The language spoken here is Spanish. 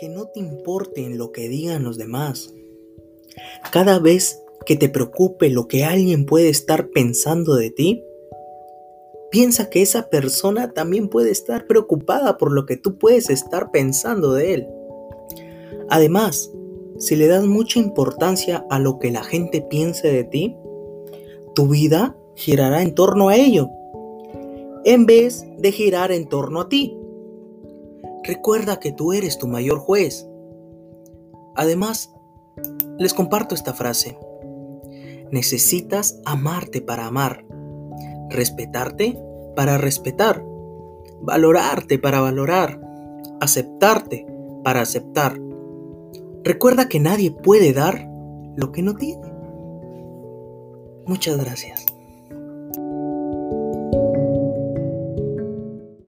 que no te importe en lo que digan los demás. Cada vez que te preocupe lo que alguien puede estar pensando de ti, piensa que esa persona también puede estar preocupada por lo que tú puedes estar pensando de él. Además, si le das mucha importancia a lo que la gente piense de ti, tu vida girará en torno a ello, en vez de girar en torno a ti. Recuerda que tú eres tu mayor juez. Además, les comparto esta frase. Necesitas amarte para amar, respetarte para respetar, valorarte para valorar, aceptarte para aceptar. Recuerda que nadie puede dar lo que no tiene. Muchas gracias.